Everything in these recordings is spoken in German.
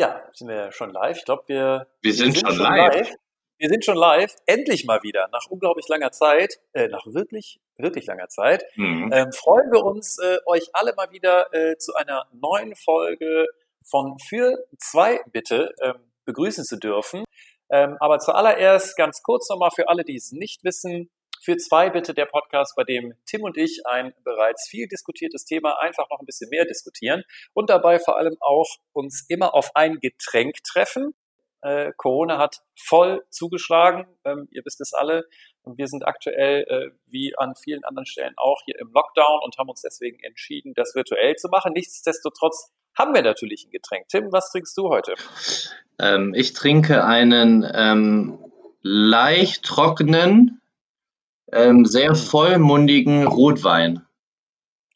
Ja, sind wir schon live. Ich glaube, wir, wir, sind, sind schon, schon live. live. Wir sind schon live. Endlich mal wieder. Nach unglaublich langer Zeit, äh, nach wirklich, wirklich langer Zeit, mhm. ähm, freuen wir uns, äh, euch alle mal wieder äh, zu einer neuen Folge von Für zwei bitte ähm, begrüßen zu dürfen. Ähm, aber zuallererst ganz kurz nochmal für alle, die es nicht wissen. Für zwei bitte der Podcast, bei dem Tim und ich ein bereits viel diskutiertes Thema einfach noch ein bisschen mehr diskutieren und dabei vor allem auch uns immer auf ein Getränk treffen. Äh, Corona hat voll zugeschlagen, ähm, ihr wisst es alle. Und wir sind aktuell, äh, wie an vielen anderen Stellen auch, hier im Lockdown und haben uns deswegen entschieden, das virtuell zu machen. Nichtsdestotrotz haben wir natürlich ein Getränk. Tim, was trinkst du heute? Ähm, ich trinke einen ähm, leicht trockenen ähm, sehr vollmundigen Rotwein.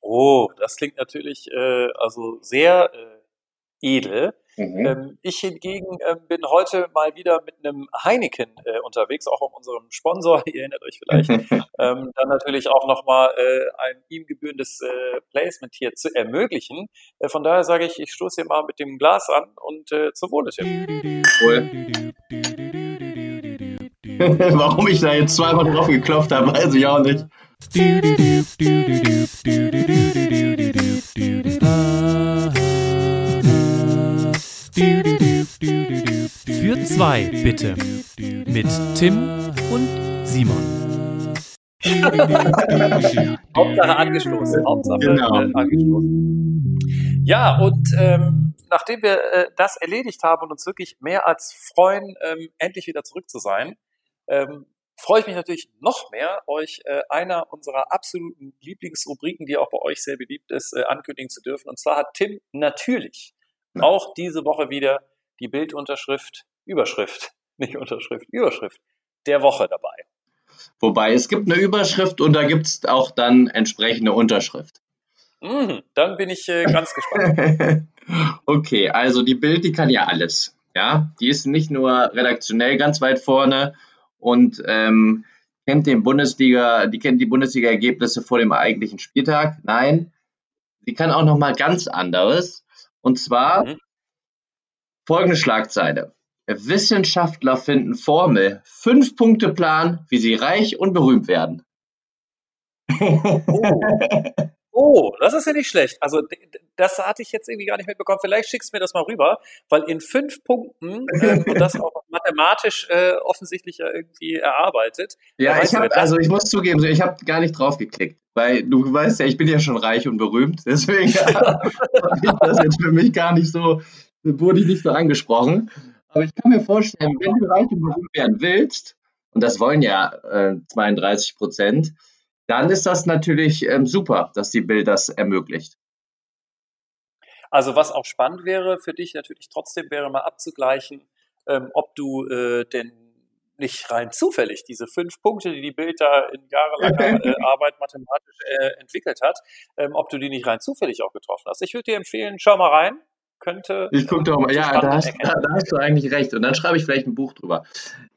Oh, das klingt natürlich äh, also sehr äh, edel. Mhm. Ähm, ich hingegen äh, bin heute mal wieder mit einem Heineken äh, unterwegs, auch um unserem Sponsor, ihr erinnert euch vielleicht, ähm, dann natürlich auch nochmal äh, ein ihm gebührendes äh, Placement hier zu ermöglichen. Äh, von daher sage ich, ich stoße hier mal mit dem Glas an und äh, zur Wohle, Tim. Cool. Warum ich da jetzt zweimal drauf geklopft habe, weiß ich auch nicht. Für zwei, bitte. Mit Tim und Simon. Hauptsache angestoßen. Hauptsache genau. angestoßen. Ja, und ähm, nachdem wir äh, das erledigt haben und uns wirklich mehr als freuen, ähm, endlich wieder zurück zu sein, ähm, freue ich mich natürlich noch mehr, euch äh, einer unserer absoluten Lieblingsrubriken, die auch bei euch sehr beliebt ist, äh, ankündigen zu dürfen. Und zwar hat Tim natürlich ja. auch diese Woche wieder die Bildunterschrift, Überschrift, nicht Unterschrift, Überschrift der Woche dabei. Wobei es gibt eine Überschrift und da gibt es auch dann entsprechende Unterschrift. Mhm, dann bin ich äh, ganz gespannt. okay, also die Bild, die kann ja alles. Ja, die ist nicht nur redaktionell ganz weit vorne, und ähm, kennt den Bundesliga, die kennt die Bundesliga-Ergebnisse vor dem eigentlichen Spieltag. Nein, sie kann auch noch mal ganz anderes. Und zwar mhm. folgende Schlagzeile. Wissenschaftler finden Formel, fünf Punkte Plan, wie sie reich und berühmt werden. Oh. Oh, das ist ja nicht schlecht. Also das hatte ich jetzt irgendwie gar nicht mitbekommen. Vielleicht schickst du mir das mal rüber, weil in fünf Punkten ähm, und das auch mathematisch äh, offensichtlich ja irgendwie erarbeitet. Ja, ich habe also ich muss zugeben, ich habe gar nicht drauf geklickt, weil du weißt ja, ich bin ja schon reich und berühmt, deswegen habe ich das jetzt für mich gar nicht so wurde ich nicht so angesprochen. Aber ich kann mir vorstellen, wenn du reich und berühmt werden willst, und das wollen ja äh, 32 Prozent, dann ist das natürlich ähm, super, dass die Bild das ermöglicht. Also was auch spannend wäre für dich natürlich trotzdem wäre mal abzugleichen, ähm, ob du äh, denn nicht rein zufällig diese fünf Punkte, die die Bild da in jahrelanger äh, Arbeit mathematisch äh, entwickelt hat, ähm, ob du die nicht rein zufällig auch getroffen hast. Ich würde dir empfehlen, schau mal rein. Könnte. Ich gucke doch mal. Ja, da hast, da, da hast, du eigentlich recht. Und dann schreibe ich vielleicht ein Buch drüber.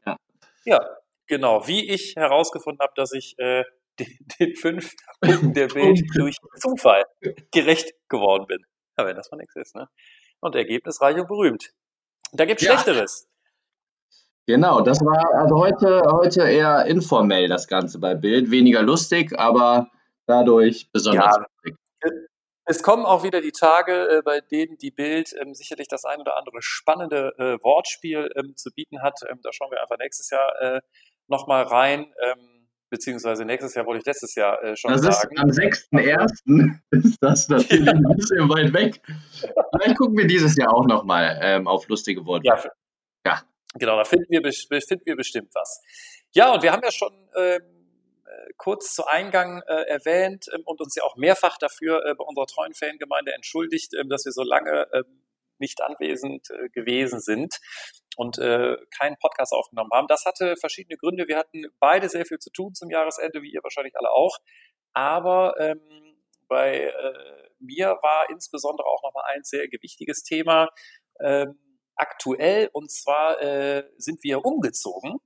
Ja, ja genau. Wie ich herausgefunden habe, dass ich äh, den, den fünf Punkten der Bild durch Zufall gerecht geworden bin. Ja, wenn das mal nichts ist, ne? Und Ergebnis reich und berühmt. Da gibt's ja. Schlechteres. Genau, das war also heute, heute eher informell das Ganze bei Bild. Weniger lustig, aber dadurch besonders ja, lustig. Es kommen auch wieder die Tage, äh, bei denen die Bild ähm, sicherlich das ein oder andere spannende äh, Wortspiel ähm, zu bieten hat. Ähm, da schauen wir einfach nächstes Jahr äh, nochmal rein. Ähm, beziehungsweise nächstes Jahr wollte ich letztes Jahr äh, schon das sagen. Ist am 6.1. ist das natürlich ja. ein bisschen weit weg. Vielleicht gucken wir dieses Jahr auch nochmal ähm, auf lustige Worte. Ja. ja. Genau, da finden wir, finden wir bestimmt was. Ja, und wir haben ja schon ähm, äh, kurz zu Eingang äh, erwähnt ähm, und uns ja auch mehrfach dafür äh, bei unserer treuen Fangemeinde entschuldigt, ähm, dass wir so lange ähm, nicht anwesend äh, gewesen sind und äh, keinen Podcast aufgenommen haben. Das hatte verschiedene Gründe. Wir hatten beide sehr viel zu tun zum Jahresende, wie ihr wahrscheinlich alle auch. Aber ähm, bei äh, mir war insbesondere auch nochmal ein sehr gewichtiges Thema ähm, aktuell. Und zwar äh, sind wir umgezogen.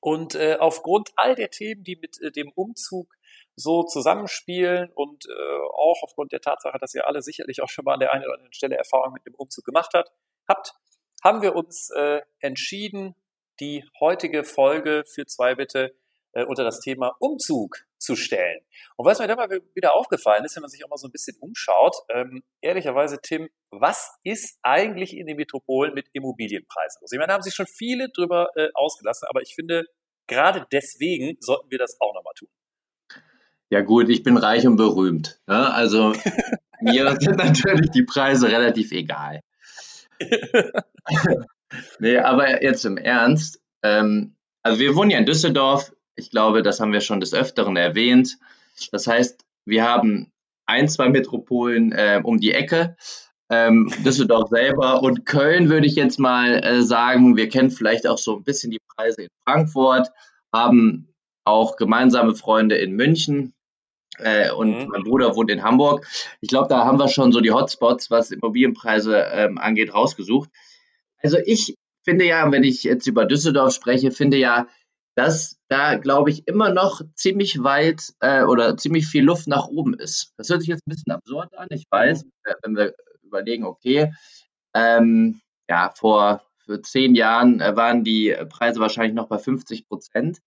Und äh, aufgrund all der Themen, die mit äh, dem Umzug so zusammenspielen und äh, auch aufgrund der Tatsache, dass ihr alle sicherlich auch schon mal an der einen oder anderen Stelle Erfahrung mit dem Umzug gemacht habt, habt, haben wir uns äh, entschieden, die heutige Folge für zwei bitte äh, unter das Thema Umzug zu stellen. Und was mir dabei wieder aufgefallen ist, wenn man sich auch mal so ein bisschen umschaut, ähm, ehrlicherweise, Tim, was ist eigentlich in den Metropolen mit Immobilienpreisen los? Ich meine, da haben sich schon viele drüber äh, ausgelassen, aber ich finde, gerade deswegen sollten wir das auch nochmal tun. Ja gut, ich bin reich und berühmt. Ne? Also mir sind natürlich die Preise relativ egal. nee, aber jetzt im Ernst. Ähm, also wir wohnen ja in Düsseldorf. Ich glaube, das haben wir schon des Öfteren erwähnt. Das heißt, wir haben ein, zwei Metropolen äh, um die Ecke. Ähm, Düsseldorf selber und Köln würde ich jetzt mal äh, sagen. Wir kennen vielleicht auch so ein bisschen die Preise in Frankfurt, haben auch gemeinsame Freunde in München äh, und mhm. mein Bruder wohnt in Hamburg. Ich glaube, da haben wir schon so die Hotspots, was Immobilienpreise ähm, angeht, rausgesucht. Also ich finde ja, wenn ich jetzt über Düsseldorf spreche, finde ja, dass da, glaube ich, immer noch ziemlich weit äh, oder ziemlich viel Luft nach oben ist. Das hört sich jetzt ein bisschen absurd an. Ich weiß, äh, wenn wir überlegen, okay, ähm, ja, vor für zehn Jahren äh, waren die Preise wahrscheinlich noch bei 50 Prozent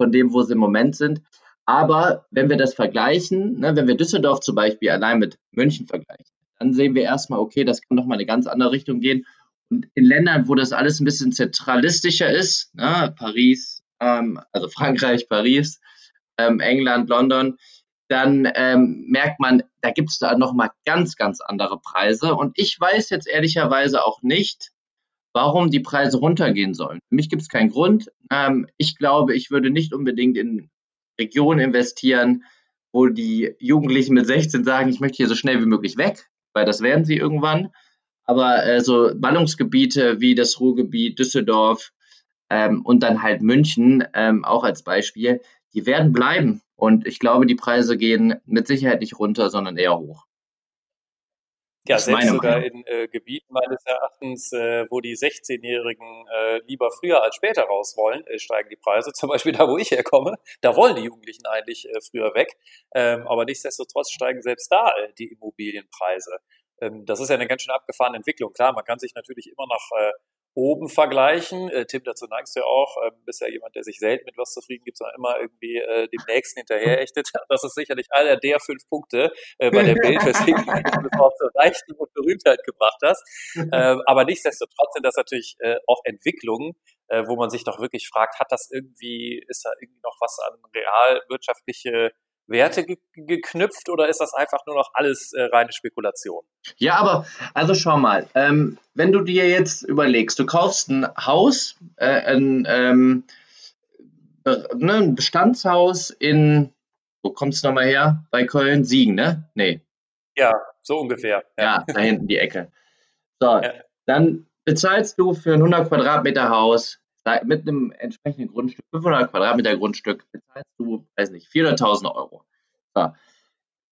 von dem, wo sie im Moment sind. Aber wenn wir das vergleichen, ne, wenn wir Düsseldorf zum Beispiel allein mit München vergleichen, dann sehen wir erstmal, okay, das kann doch mal eine ganz andere Richtung gehen. Und in Ländern, wo das alles ein bisschen zentralistischer ist, ne, Paris, ähm, also Frankreich, Paris, ähm, England, London, dann ähm, merkt man, da gibt es da nochmal ganz, ganz andere Preise. Und ich weiß jetzt ehrlicherweise auch nicht, warum die Preise runtergehen sollen. Für mich gibt es keinen Grund. Ähm, ich glaube, ich würde nicht unbedingt in Regionen investieren, wo die Jugendlichen mit 16 sagen, ich möchte hier so schnell wie möglich weg, weil das werden sie irgendwann. Aber äh, so Ballungsgebiete wie das Ruhrgebiet, Düsseldorf ähm, und dann halt München ähm, auch als Beispiel, die werden bleiben. Und ich glaube, die Preise gehen mit Sicherheit nicht runter, sondern eher hoch. Ja, selbst sogar Meinung. in äh, Gebieten meines Erachtens, äh, wo die 16-Jährigen äh, lieber früher als später raus wollen, äh, steigen die Preise. Zum Beispiel da, wo ich herkomme, da wollen die Jugendlichen eigentlich äh, früher weg. Ähm, aber nichtsdestotrotz steigen selbst da äh, die Immobilienpreise. Ähm, das ist ja eine ganz schön abgefahrene Entwicklung. Klar, man kann sich natürlich immer noch äh, oben vergleichen. Äh, Tim, dazu neigst du ja auch. Ähm, bist ja jemand, der sich selten mit was zufrieden gibt, sondern immer irgendwie äh, dem Nächsten hinterher ächtet. Das ist sicherlich einer der fünf Punkte äh, bei der Bild, weswegen du auch zur Reichtum und Berühmtheit gebracht hast. Ähm, aber nichtsdestotrotz sind das natürlich äh, auch Entwicklungen, äh, wo man sich doch wirklich fragt, hat das irgendwie, ist da irgendwie noch was an realwirtschaftliche Werte ge geknüpft oder ist das einfach nur noch alles äh, reine Spekulation? Ja, aber also schau mal, ähm, wenn du dir jetzt überlegst, du kaufst ein Haus, äh, ein, ähm, äh, ne, ein Bestandshaus in, wo kommst du nochmal her? Bei Köln, Siegen, ne? Nee. Ja, so ungefähr. Ja, ja da hinten die Ecke. So, ja. dann bezahlst du für ein 100 Quadratmeter Haus mit einem entsprechenden Grundstück, 500 Quadratmeter Grundstück, bezahlst du, weiß nicht, 400.000 Euro. So.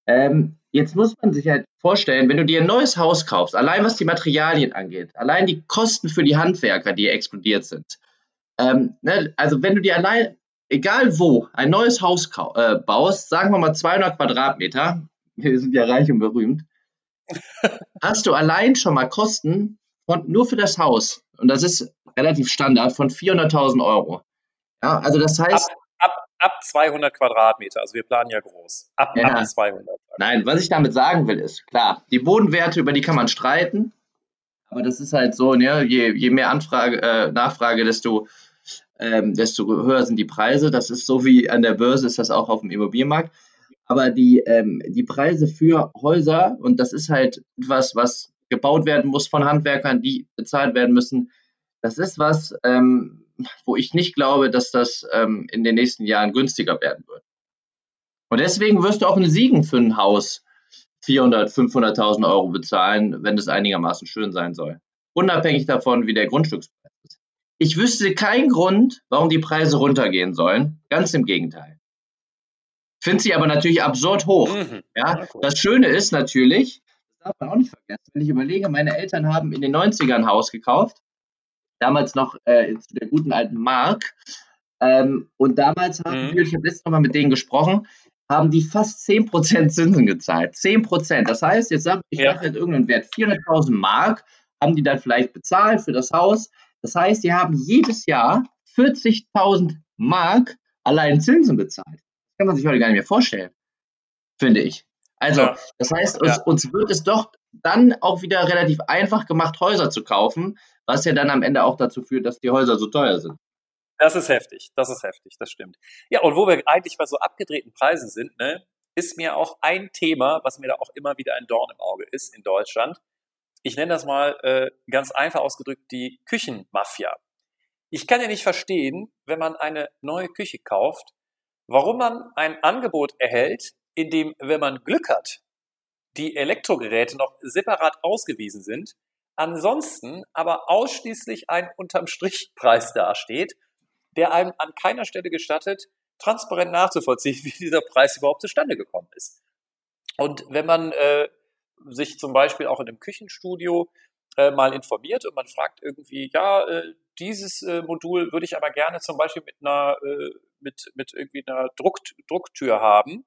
Ähm, jetzt muss man sich halt vorstellen, wenn du dir ein neues Haus kaufst, allein was die Materialien angeht, allein die Kosten für die Handwerker, die explodiert sind. Ähm, ne, also wenn du dir allein, egal wo, ein neues Haus äh, baust, sagen wir mal 200 Quadratmeter, wir sind ja reich und berühmt, hast du allein schon mal Kosten von, nur für das Haus, und das ist relativ Standard, von 400.000 Euro. Ja, also das heißt. Ab, ab, ab 200 Quadratmeter, also wir planen ja groß. Ab, ja. ab 200. Nein, was ich damit sagen will, ist, klar, die Bodenwerte, über die kann man streiten, aber das ist halt so, ne, je, je mehr Anfrage, äh, Nachfrage, desto, ähm, desto höher sind die Preise. Das ist so wie an der Börse, ist das auch auf dem Immobilienmarkt. Aber die, ähm, die Preise für Häuser, und das ist halt etwas, was gebaut werden muss von Handwerkern, die bezahlt werden müssen. Das ist was, ähm, wo ich nicht glaube, dass das ähm, in den nächsten Jahren günstiger werden wird. Und deswegen wirst du auch in Siegen für ein Haus 400, 500.000 Euro bezahlen, wenn es einigermaßen schön sein soll. Unabhängig davon, wie der Grundstückspreis ist. Ich wüsste keinen Grund, warum die Preise runtergehen sollen. Ganz im Gegenteil. Finde sie aber natürlich absurd hoch. Mhm. Ja, das Schöne ist natürlich, darf man auch nicht vergessen. Wenn ich überlege, meine Eltern haben in den 90ern ein Haus gekauft, damals noch äh, zu der guten alten Mark. Ähm, und damals haben mhm. wir, ich habe letztes Mal mit denen gesprochen, haben die fast 10% Zinsen gezahlt. 10%. Das heißt, jetzt sage ich, ja. sage jetzt irgendeinen Wert, 400.000 Mark haben die dann vielleicht bezahlt für das Haus. Das heißt, die haben jedes Jahr 40.000 Mark allein Zinsen bezahlt. Das kann man sich heute gar nicht mehr vorstellen, finde ich. Also, ja. das heißt, uns, ja. uns wird es doch dann auch wieder relativ einfach gemacht, Häuser zu kaufen, was ja dann am Ende auch dazu führt, dass die Häuser so teuer sind. Das ist heftig, das ist heftig, das stimmt. Ja, und wo wir eigentlich bei so abgedrehten Preisen sind, ne, ist mir auch ein Thema, was mir da auch immer wieder ein Dorn im Auge ist in Deutschland. Ich nenne das mal äh, ganz einfach ausgedrückt die Küchenmafia. Ich kann ja nicht verstehen, wenn man eine neue Küche kauft, warum man ein Angebot erhält, in dem, wenn man Glück hat, die Elektrogeräte noch separat ausgewiesen sind, ansonsten aber ausschließlich ein unterm Strich Preis dasteht, der einem an keiner Stelle gestattet, transparent nachzuvollziehen, wie dieser Preis überhaupt zustande gekommen ist. Und wenn man äh, sich zum Beispiel auch in einem Küchenstudio äh, mal informiert und man fragt irgendwie, ja, äh, dieses äh, Modul würde ich aber gerne zum Beispiel mit einer, äh, mit, mit irgendwie einer Druck, Drucktür haben,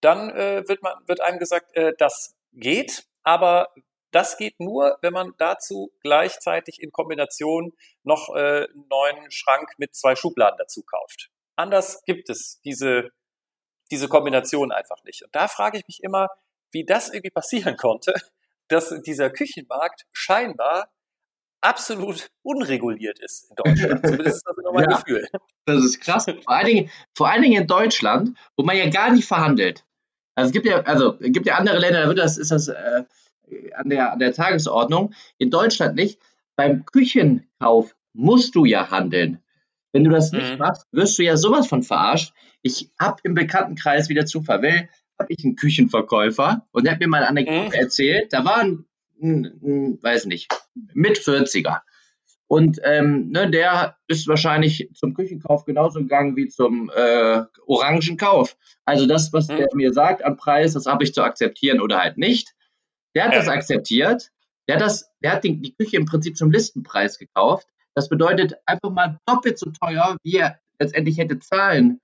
dann äh, wird, man, wird einem gesagt, äh, das geht, aber das geht nur, wenn man dazu gleichzeitig in Kombination noch äh, einen neuen Schrank mit zwei Schubladen dazu kauft. Anders gibt es diese, diese Kombination einfach nicht. Und da frage ich mich immer, wie das irgendwie passieren konnte, dass dieser Küchenmarkt scheinbar absolut unreguliert ist in Deutschland. Zumindest ist das immer mein ja, Gefühl. Das ist krass. Vor allen, Dingen, vor allen Dingen in Deutschland, wo man ja gar nicht verhandelt. Also es gibt ja, also es gibt ja andere Länder, da wird das, ist das äh, an, der, an der Tagesordnung. In Deutschland nicht. Beim Küchenkauf musst du ja handeln. Wenn du das nicht mhm. machst, wirst du ja sowas von verarscht. Ich habe im Bekanntenkreis wieder Zufall, will, habe ich einen Küchenverkäufer und der hat mir mal eine Anekdote mhm. erzählt. Da war ein, ein, ein, weiß nicht, mit 40er. Und ähm, ne, der ist wahrscheinlich zum Küchenkauf genauso gegangen wie zum äh, Orangenkauf. Also das, was mhm. der mir sagt an Preis, das habe ich zu akzeptieren oder halt nicht. Der hat ja. das akzeptiert. Der hat, das, der hat die, die Küche im Prinzip zum Listenpreis gekauft. Das bedeutet einfach mal doppelt so teuer, wie er letztendlich hätte zahlen,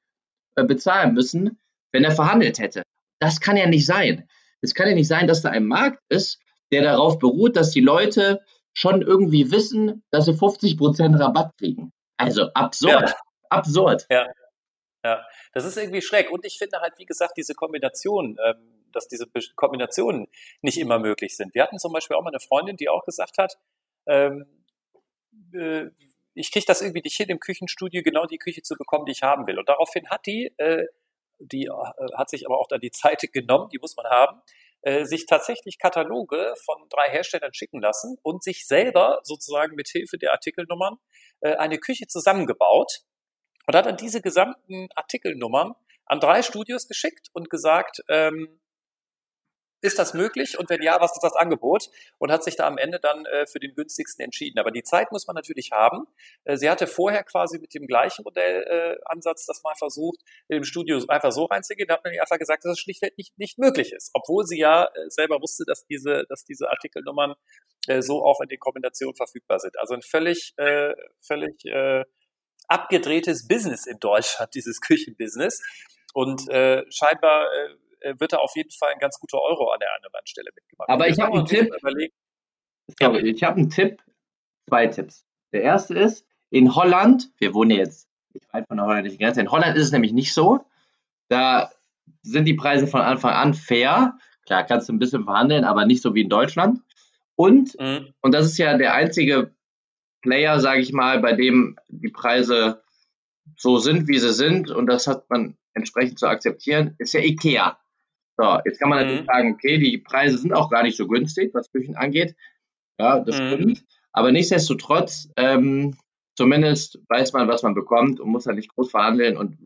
äh, bezahlen müssen, wenn er verhandelt hätte. Das kann ja nicht sein. Es kann ja nicht sein, dass da ein Markt ist, der darauf beruht, dass die Leute schon irgendwie wissen, dass sie 50% Rabatt kriegen. Also absurd. Ja. Absurd. Ja. Ja, das ist irgendwie schräg. Und ich finde halt, wie gesagt, diese Kombination, ähm, dass diese Kombinationen nicht immer möglich sind. Wir hatten zum Beispiel auch mal eine Freundin, die auch gesagt hat, ähm, äh, ich kriege das irgendwie nicht hin, im Küchenstudio genau die Küche zu bekommen, die ich haben will. Und daraufhin hat die, äh, die äh, hat sich aber auch dann die Zeit genommen, die muss man haben, äh, sich tatsächlich Kataloge von drei Herstellern schicken lassen und sich selber sozusagen mit Hilfe der Artikelnummern äh, eine Küche zusammengebaut und hat dann diese gesamten Artikelnummern an drei Studios geschickt und gesagt, ähm, ist das möglich? Und wenn ja, was ist das Angebot? Und hat sich da am Ende dann äh, für den günstigsten entschieden. Aber die Zeit muss man natürlich haben. Äh, sie hatte vorher quasi mit dem gleichen Modellansatz äh, das mal versucht, im Studio einfach so reinzugehen. Da hat man einfach gesagt, dass es schlichtweg nicht, nicht möglich ist. Obwohl sie ja äh, selber wusste, dass diese, dass diese Artikelnummern äh, so auch in den Kombinationen verfügbar sind. Also ein völlig, äh, völlig abgedrehtes Business in Deutschland, dieses Küchenbusiness. Und äh, scheinbar äh, wird da auf jeden Fall ein ganz guter Euro an der anderen Stelle mitgemacht. Aber ich habe einen Tipp. Sorry, ich habe einen Tipp, zwei Tipps. Der erste ist, in Holland, wir wohnen jetzt nicht weit von der holländischen Grenze, in Holland ist es nämlich nicht so. Da sind die Preise von Anfang an fair. Klar, kannst du ein bisschen verhandeln, aber nicht so wie in Deutschland. Und, mhm. und das ist ja der einzige Player, sage ich mal, bei dem die Preise so sind, wie sie sind, und das hat man entsprechend zu akzeptieren, ist ja IKEA. So, jetzt kann man mhm. natürlich sagen, okay, die Preise sind auch gar nicht so günstig, was Küchen angeht. Ja, das mhm. stimmt. Aber nichtsdestotrotz, ähm, zumindest weiß man, was man bekommt und muss halt nicht groß verhandeln und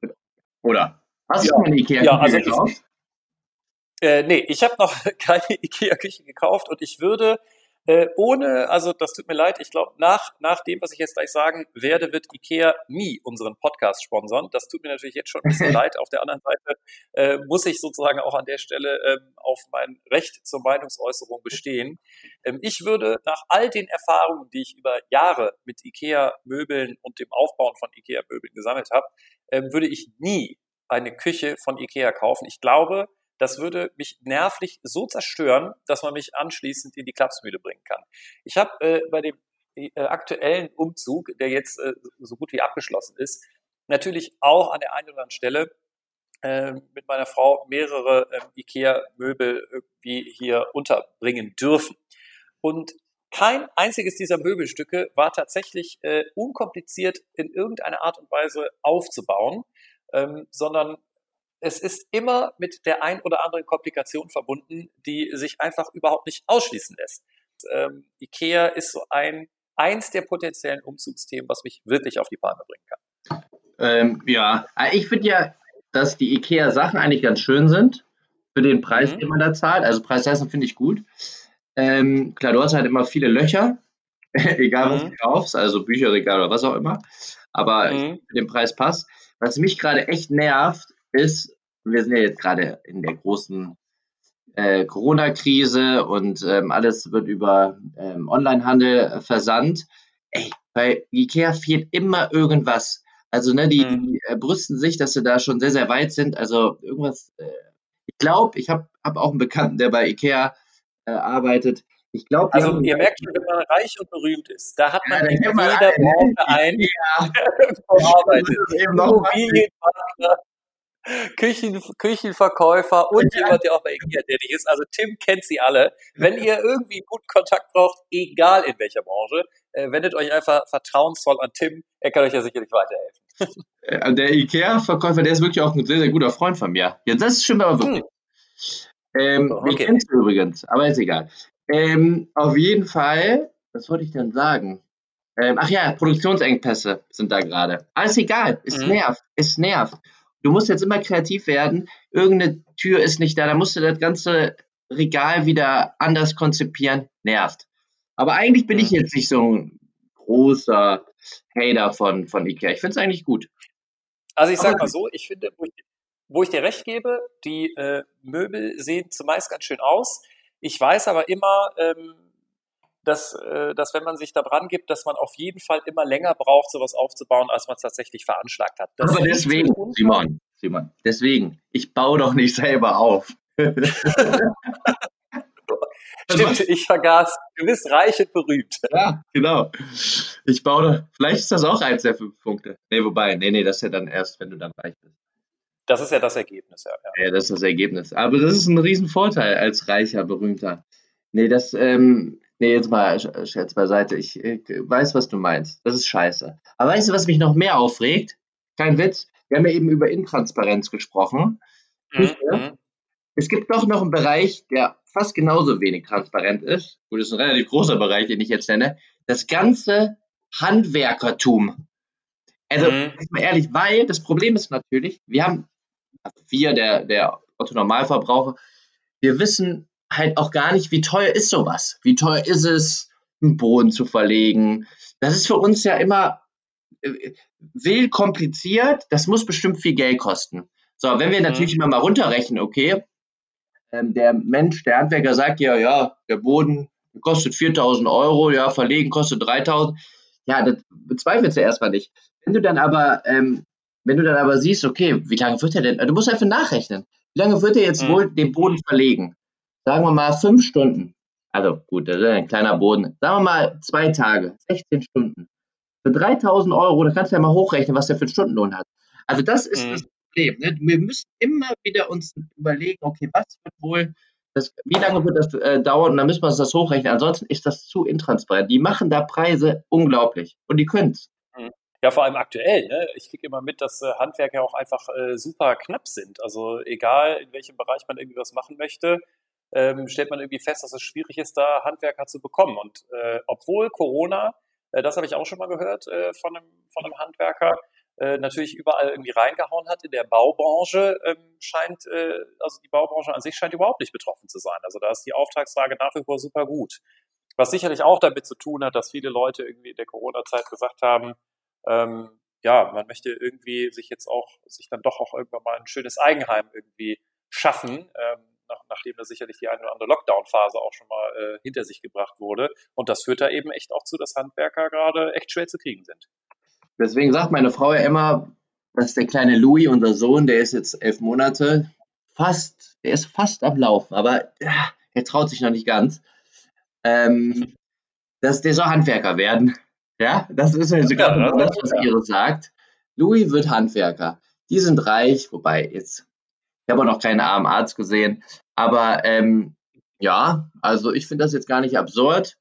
oder hast ja. du eine Ikea ja, also gekauft? Ich, äh, nee, ich habe noch keine Ikea-Küche gekauft und ich würde äh, ohne, also das tut mir leid, ich glaube, nach, nach dem, was ich jetzt gleich sagen werde, wird IKEA nie unseren Podcast sponsern. Das tut mir natürlich jetzt schon ein bisschen leid. Auf der anderen Seite äh, muss ich sozusagen auch an der Stelle ähm, auf mein Recht zur Meinungsäußerung bestehen. Ähm, ich würde nach all den Erfahrungen, die ich über Jahre mit IKEA-Möbeln und dem Aufbauen von IKEA-Möbeln gesammelt habe, ähm, würde ich nie eine Küche von IKEA kaufen. Ich glaube, das würde mich nervlich so zerstören, dass man mich anschließend in die Klapsmühle bringen kann. Ich habe äh, bei dem äh, aktuellen Umzug, der jetzt äh, so gut wie abgeschlossen ist, natürlich auch an der einen oder anderen Stelle äh, mit meiner Frau mehrere äh, IKEA-Möbel irgendwie hier unterbringen dürfen. Und kein einziges dieser Möbelstücke war tatsächlich äh, unkompliziert in irgendeiner Art und Weise aufzubauen, ähm, sondern es ist immer mit der ein oder anderen Komplikation verbunden, die sich einfach überhaupt nicht ausschließen lässt. Ähm, IKEA ist so ein eins der potenziellen Umzugsthemen, was mich wirklich auf die Palme bringen kann. Ähm, ja, äh, ich finde ja, dass die IKEA-Sachen eigentlich ganz schön sind für den Preis, mhm. den man da zahlt. Also Preis-Leistung finde ich gut. Ähm, klar, du hast halt immer viele Löcher, egal was mhm. du kaufst, also Bücherregal oder was auch immer. Aber mhm. für den Preis passt. Was mich gerade echt nervt, ist, wir sind ja jetzt gerade in der großen äh, Corona-Krise und ähm, alles wird über ähm, Onlinehandel versandt. Ey, bei Ikea fehlt immer irgendwas. Also, ne, die, mhm. die äh, brüsten sich, dass sie da schon sehr, sehr weit sind. Also, irgendwas, äh, ich glaube, ich habe hab auch einen Bekannten, der bei Ikea äh, arbeitet. Ich glaube, also ihr merkt schon, wenn man reich und berühmt ist, da hat man ja, in jeder Branche einen, ja. der arbeitet. Immobilienmakler, Küchen, Küchenverkäufer und jemand, der auch bei IKEA tätig ist. Also Tim kennt sie alle. Wenn ihr irgendwie guten Kontakt braucht, egal in welcher Branche, äh, wendet euch einfach vertrauensvoll an Tim. Er kann euch ja sicherlich weiterhelfen. Äh, der IKEA-Verkäufer, der ist wirklich auch ein sehr, sehr guter Freund von mir. Ja, das stimmt aber wirklich. Hm. Ähm, okay. Ich kenn's übrigens, aber ist egal. Ähm, auf jeden Fall, was wollte ich denn sagen? Ähm, ach ja, Produktionsengpässe sind da gerade. Alles egal, es mhm. nervt, es nervt. Du musst jetzt immer kreativ werden. Irgendeine Tür ist nicht da, da musst du das ganze Regal wieder anders konzipieren. Nervt. Aber eigentlich bin ich jetzt nicht so ein großer Hater von, von Ikea. Ich finde es eigentlich gut. Also ich sag mal so, ich finde, wo ich, wo ich dir recht gebe, die äh, Möbel sehen zumeist ganz schön aus. Ich weiß aber immer, ähm, dass, äh, dass wenn man sich da dran gibt, dass man auf jeden Fall immer länger braucht, sowas aufzubauen, als man es tatsächlich veranschlagt hat. Das aber deswegen, Simon, Simon, deswegen, ich baue doch nicht selber auf. Stimmt, ich vergaß. Du bist reich und berühmt. Ja, genau. Ich baue, vielleicht ist das auch eins der fünf Punkte. Nee, wobei, nee, nee, das ist ja dann erst, wenn du dann reich bist. Das ist ja das Ergebnis, ja. Ja, ja das ist das Ergebnis. Aber das ist ein Riesenvorteil als reicher, berühmter. Nee, das, ähm, nee, jetzt mal Scherz beiseite. Ich, ich weiß, was du meinst. Das ist scheiße. Aber weißt du, was mich noch mehr aufregt? Kein Witz. Wir haben ja eben über Intransparenz gesprochen. Mhm. Es gibt doch noch einen Bereich, der fast genauso wenig transparent ist. Gut, das ist ein relativ großer Bereich, den ich jetzt nenne. Das ganze Handwerkertum. Also, mhm. mal ehrlich, weil das Problem ist natürlich, wir haben, also wir, der, der Otto Normalverbraucher, wir wissen halt auch gar nicht, wie teuer ist sowas? Wie teuer ist es, einen Boden zu verlegen? Das ist für uns ja immer äh, will kompliziert, das muss bestimmt viel Geld kosten. So, wenn wir mhm. natürlich immer mal runterrechnen, okay, ähm, der Mensch, der Handwerker sagt ja, ja, der Boden kostet 4000 Euro, ja, verlegen kostet 3000. Ja, das bezweifelst du erstmal nicht. Wenn du dann aber, ähm, wenn du dann aber siehst, okay, wie lange wird er denn, du musst einfach nachrechnen. Wie lange wird er jetzt mhm. wohl den Boden verlegen? Sagen wir mal fünf Stunden. Also gut, das ist ein kleiner Boden. Sagen wir mal zwei Tage, 16 Stunden. Für 3000 Euro, da kannst du ja mal hochrechnen, was der für einen Stundenlohn hat. Also das ist mhm. das Problem. Ne? Wir müssen immer wieder uns überlegen, okay, was wird wohl, das, wie lange wird das äh, dauern und dann müssen wir uns das hochrechnen. Ansonsten ist das zu intransparent. Die machen da Preise unglaublich und die können es. Mhm. Ja, vor allem aktuell. Ne? Ich kriege immer mit, dass äh, Handwerker auch einfach äh, super knapp sind. Also egal, in welchem Bereich man irgendwie was machen möchte, ähm, stellt man irgendwie fest, dass es schwierig ist, da Handwerker zu bekommen. Und äh, obwohl Corona, äh, das habe ich auch schon mal gehört äh, von, einem, von einem Handwerker, äh, natürlich überall irgendwie reingehauen hat. In der Baubranche ähm, scheint, äh, also die Baubranche an sich scheint überhaupt nicht betroffen zu sein. Also da ist die Auftragslage nach wie vor super gut. Was sicherlich auch damit zu tun hat, dass viele Leute irgendwie in der Corona-Zeit gesagt haben, ähm, ja, man möchte irgendwie sich jetzt auch, sich dann doch auch irgendwann mal ein schönes Eigenheim irgendwie schaffen, ähm, nach, nachdem da sicherlich die eine oder andere Lockdown-Phase auch schon mal äh, hinter sich gebracht wurde. Und das führt da eben echt auch zu, dass Handwerker gerade echt schwer zu kriegen sind. Deswegen sagt meine Frau ja immer, dass der kleine Louis, unser Sohn, der ist jetzt elf Monate, fast, der ist fast am Laufen, aber ja, er traut sich noch nicht ganz. Ähm, dass der soll Handwerker werden. Ja, das ist ja sogar ja, das, was. Iris sagt. Louis wird Handwerker. Die sind reich, wobei jetzt, ich habe auch noch keinen armen Arzt gesehen, aber ähm, ja, also ich finde das jetzt gar nicht absurd.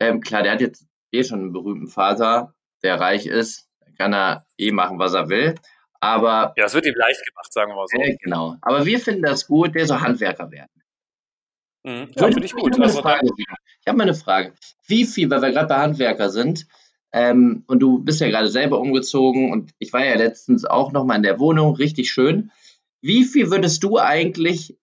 Ähm, klar, der hat jetzt eh schon einen berühmten Vater, der reich ist, kann er eh machen, was er will. Aber. Ja, es wird ihm leicht gemacht, sagen wir mal so. Äh, genau. Aber wir finden das gut, der soll Handwerker werden. Mhm. Ja, finde ich gut. Ich habe also, hab mal eine Frage. Wie viel, weil wir gerade bei Handwerker sind, ähm, und du bist ja gerade selber umgezogen und ich war ja letztens auch nochmal in der Wohnung, richtig schön. Wie viel würdest du eigentlich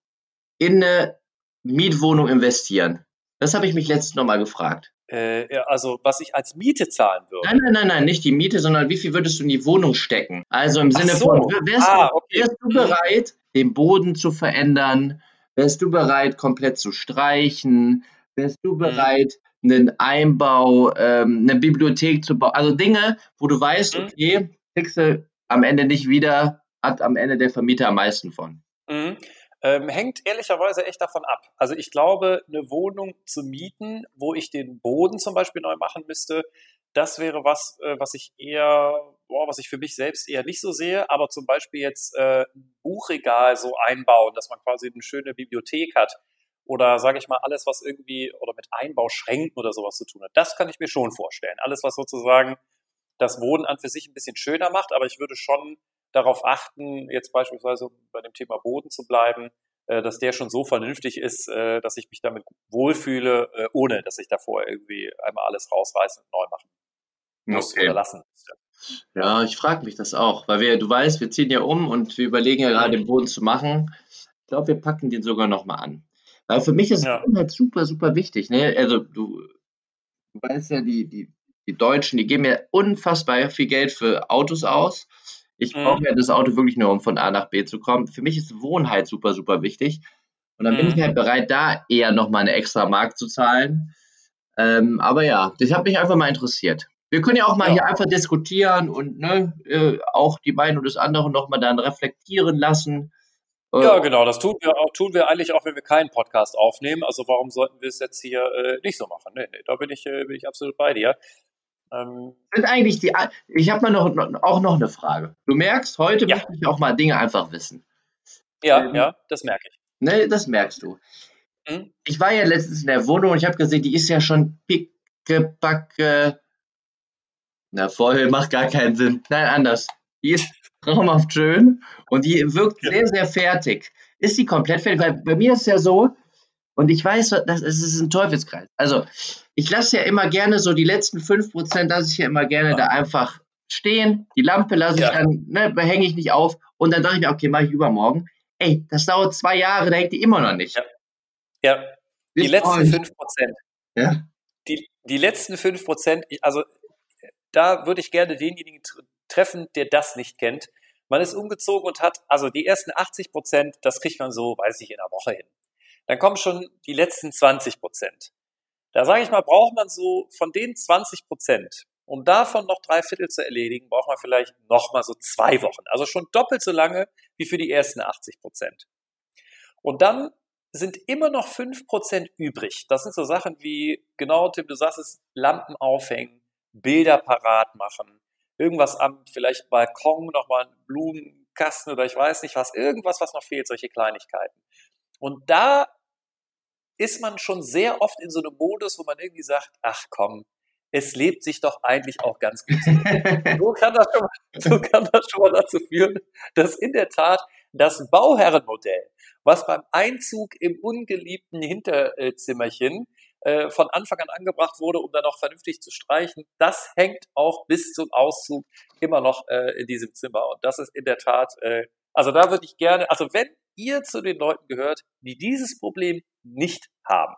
in eine Mietwohnung investieren? Das habe ich mich letztens nochmal gefragt. Äh, also was ich als Miete zahlen würde. Nein, nein, nein, nein, nicht die Miete, sondern wie viel würdest du in die Wohnung stecken? Also im Sinne so. von, wärst, ah, okay. wärst du bereit, den Boden zu verändern? Wärst du bereit, komplett zu streichen? Wärst du mhm. bereit, einen Einbau, ähm, eine Bibliothek zu bauen? Also Dinge, wo du weißt, mhm. okay, kriegst du am Ende nicht wieder, hat am Ende der Vermieter am meisten von. Mhm. Ähm, hängt ehrlicherweise echt davon ab. Also ich glaube, eine Wohnung zu mieten, wo ich den Boden zum Beispiel neu machen müsste, das wäre was, äh, was ich eher, boah, was ich für mich selbst eher nicht so sehe, aber zum Beispiel jetzt äh, ein Buchregal so einbauen, dass man quasi eine schöne Bibliothek hat oder sage ich mal alles, was irgendwie oder mit Einbauschränken oder sowas zu tun hat. Das kann ich mir schon vorstellen. Alles, was sozusagen das Wohnen an für sich ein bisschen schöner macht, aber ich würde schon darauf achten, jetzt beispielsweise bei dem Thema Boden zu bleiben, äh, dass der schon so vernünftig ist, äh, dass ich mich damit wohlfühle, äh, ohne dass ich davor irgendwie einmal alles rausreißen und neu machen muss okay. oder lassen. Ja, ich frage mich das auch, weil wir, du weißt, wir ziehen ja um und wir überlegen ja gerade, den Boden zu machen. Ich glaube, wir packen den sogar nochmal an. Weil für mich ist ja. es halt super, super wichtig. Ne? Also du, du weißt ja, die, die, die Deutschen, die geben ja unfassbar viel Geld für Autos aus. Ich mhm. brauche ja das Auto wirklich nur, um von A nach B zu kommen. Für mich ist Wohnheit super, super wichtig. Und dann mhm. bin ich mhm. halt bereit, da eher nochmal eine extra Mark zu zahlen. Ähm, aber ja, das hat mich einfach mal interessiert. Wir können ja auch mal ja. hier einfach diskutieren und ne, äh, auch die Meinung des anderen nochmal dann reflektieren lassen. Äh, ja, genau, das tun wir auch, tun wir eigentlich auch, wenn wir keinen Podcast aufnehmen. Also warum sollten wir es jetzt hier äh, nicht so machen? Nee, nee, da bin ich, äh, bin ich absolut bei dir. Ähm, sind eigentlich die, ich habe mal noch, auch noch eine Frage. Du merkst, heute ja. möchte ich auch mal Dinge einfach wissen. Ja, ähm, ja, das merke ich. Ne, das merkst du. Hm? Ich war ja letztens in der Wohnung und ich habe gesehen, die ist ja schon pickebacke. Na, voll, macht gar keinen Sinn. Nein, anders. Die ist traumhaft schön und die wirkt ja. sehr, sehr fertig. Ist die komplett fertig? Weil bei mir ist es ja so, und ich weiß, das ist ein Teufelskreis. Also, ich lasse ja immer gerne so die letzten 5%, lasse ich ja immer gerne ja. da einfach stehen. Die Lampe lasse ja. ich dann, ne, hänge ich nicht auf. Und dann dachte ich mir, okay, mache ich übermorgen. Ey, das dauert zwei Jahre, da hängt die immer noch nicht. Ja. ja. Die Bis letzten euch. 5%. Ja. Die, die letzten 5%, also da würde ich gerne denjenigen treffen, der das nicht kennt. Man ist umgezogen und hat, also die ersten 80% das kriegt man so, weiß ich, in einer Woche hin. Dann kommen schon die letzten 20 Prozent. Da sage ich mal, braucht man so von den 20 Prozent, um davon noch drei Viertel zu erledigen, braucht man vielleicht noch mal so zwei Wochen. Also schon doppelt so lange wie für die ersten 80 Prozent. Und dann sind immer noch fünf Prozent übrig. Das sind so Sachen wie, genau, Tim, du sagst es, Lampen aufhängen, Bilder parat machen, irgendwas am vielleicht Balkon, nochmal einen Blumenkasten oder ich weiß nicht was, irgendwas, was noch fehlt, solche Kleinigkeiten. Und da ist man schon sehr oft in so einem Modus, wo man irgendwie sagt, ach komm, es lebt sich doch eigentlich auch ganz gut. so, kann das schon, so kann das schon mal dazu führen, dass in der Tat das Bauherrenmodell, was beim Einzug im ungeliebten Hinterzimmerchen äh, von Anfang an angebracht wurde, um dann noch vernünftig zu streichen, das hängt auch bis zum Auszug immer noch äh, in diesem Zimmer. Und das ist in der Tat, äh, also da würde ich gerne, also wenn ihr zu den Leuten gehört, die dieses Problem nicht haben,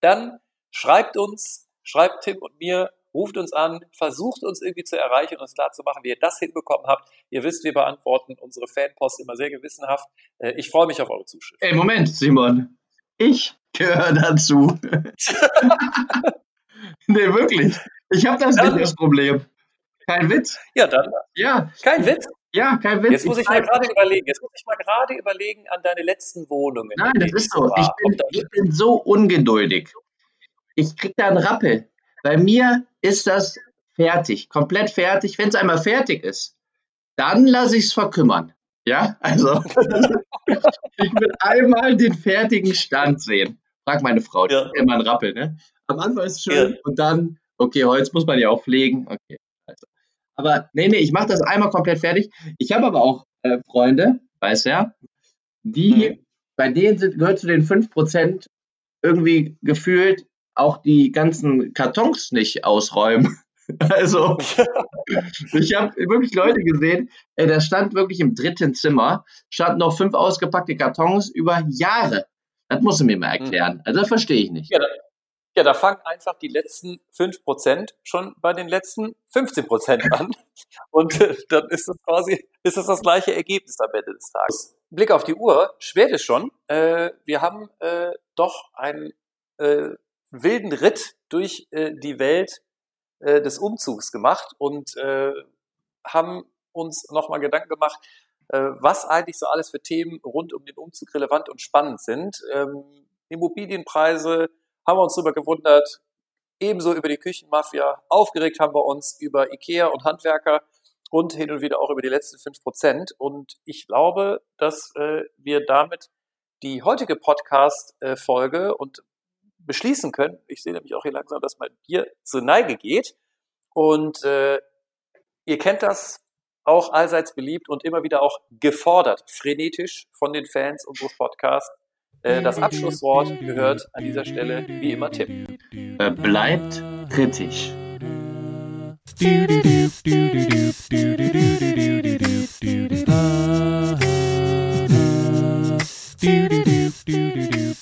dann schreibt uns, schreibt Tim und mir, ruft uns an, versucht uns irgendwie zu erreichen und uns klar zu machen, wie ihr das hinbekommen habt. Ihr wisst, wir beantworten unsere Fanpost immer sehr gewissenhaft. Äh, ich freue mich auf eure Zuschrift. Ey, Moment, Simon. Ich gehöre dazu. nee, wirklich. Ich habe das dann, nicht das Problem. Kein Witz. Ja, dann. Ja. Kein Witz. Ja, kein Witz. Jetzt muss ich, ich mal gerade überlegen. Jetzt muss ich mal gerade überlegen an deine letzten Wohnungen. Nein, das ist so. Ich bin, ich bin so ungeduldig. Ich krieg da einen Rappel. Bei mir ist das fertig, komplett fertig. Wenn es einmal fertig ist, dann lasse ich es verkümmern. Ja, also ich will einmal den fertigen Stand sehen. Frag meine Frau, die ja. immer einen Rappel, ne? Am Anfang ist es schön ja. und dann, okay, Holz muss man ja auch pflegen. Okay. Aber nee, nee, ich mache das einmal komplett fertig. Ich habe aber auch äh, Freunde, weiß ja, die, mhm. bei denen sind, gehört zu den 5% irgendwie gefühlt auch die ganzen Kartons nicht ausräumen. Also, ich habe wirklich Leute gesehen, ey, da stand wirklich im dritten Zimmer, standen noch fünf ausgepackte Kartons über Jahre. Das musst du mir mal erklären. Mhm. Also, das verstehe ich nicht. Ja, ja, da fangen einfach die letzten 5% schon bei den letzten 15% an. Und äh, dann ist es quasi, ist es das gleiche Ergebnis am Ende des Tages. Blick auf die Uhr, schwer ist schon. Äh, wir haben äh, doch einen äh, wilden Ritt durch äh, die Welt des Umzugs gemacht und haben uns nochmal Gedanken gemacht, was eigentlich so alles für Themen rund um den Umzug relevant und spannend sind. Ähm, Immobilienpreise haben wir uns darüber gewundert, ebenso über die Küchenmafia. Aufgeregt haben wir uns über Ikea und Handwerker und hin und wieder auch über die letzten fünf Prozent. Und ich glaube, dass äh, wir damit die heutige Podcast-Folge äh, und beschließen können. Ich sehe nämlich auch hier langsam, dass mein Bier zur Neige geht. Und äh, ihr kennt das auch allseits beliebt und immer wieder auch gefordert, frenetisch von den Fans unseres Podcasts. Äh, das Abschlusswort gehört an dieser Stelle wie immer Tim. Äh, bleibt kritisch.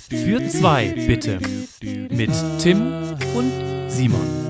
Für zwei, bitte. Mit Tim und Simon.